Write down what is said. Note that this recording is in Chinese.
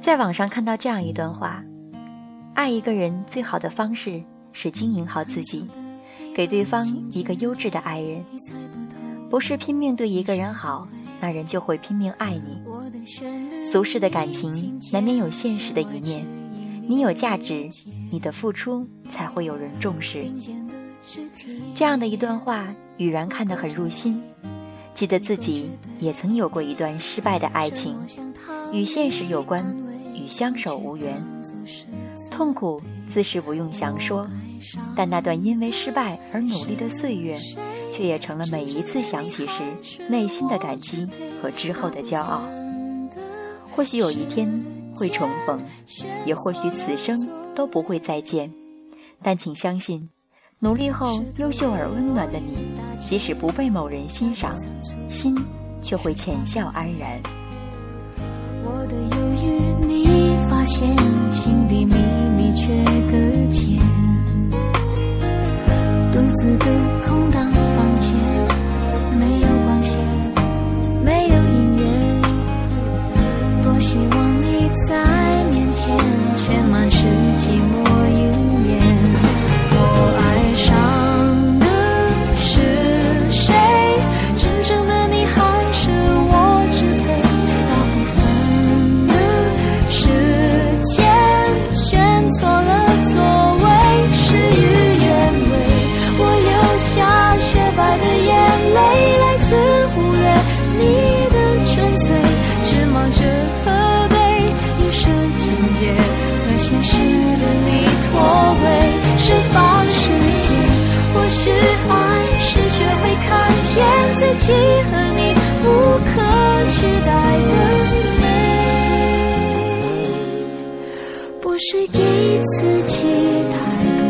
在网上看到这样一段话：爱一个人最好的方式是经营好自己，给对方一个优质的爱人。不是拼命对一个人好，那人就会拼命爱你。俗世的感情难免有现实的一面，你有价值，你的付出才会有人重视。这样的一段话，雨然看得很入心。记得自己也曾有过一段失败的爱情，与现实有关，相守无缘，痛苦自是不用详说，但那段因为失败而努力的岁月，却也成了每一次想起时内心的感激和之后的骄傲。或许有一天会重逢，也或许此生都不会再见，但请相信。努力后优秀而温暖的你，即使不被某人欣赏，心却会浅笑安然。你发现心底前世的你脱位，释放世界，或是爱，是学会看见自己和你无可取代的美，不是给自己太多。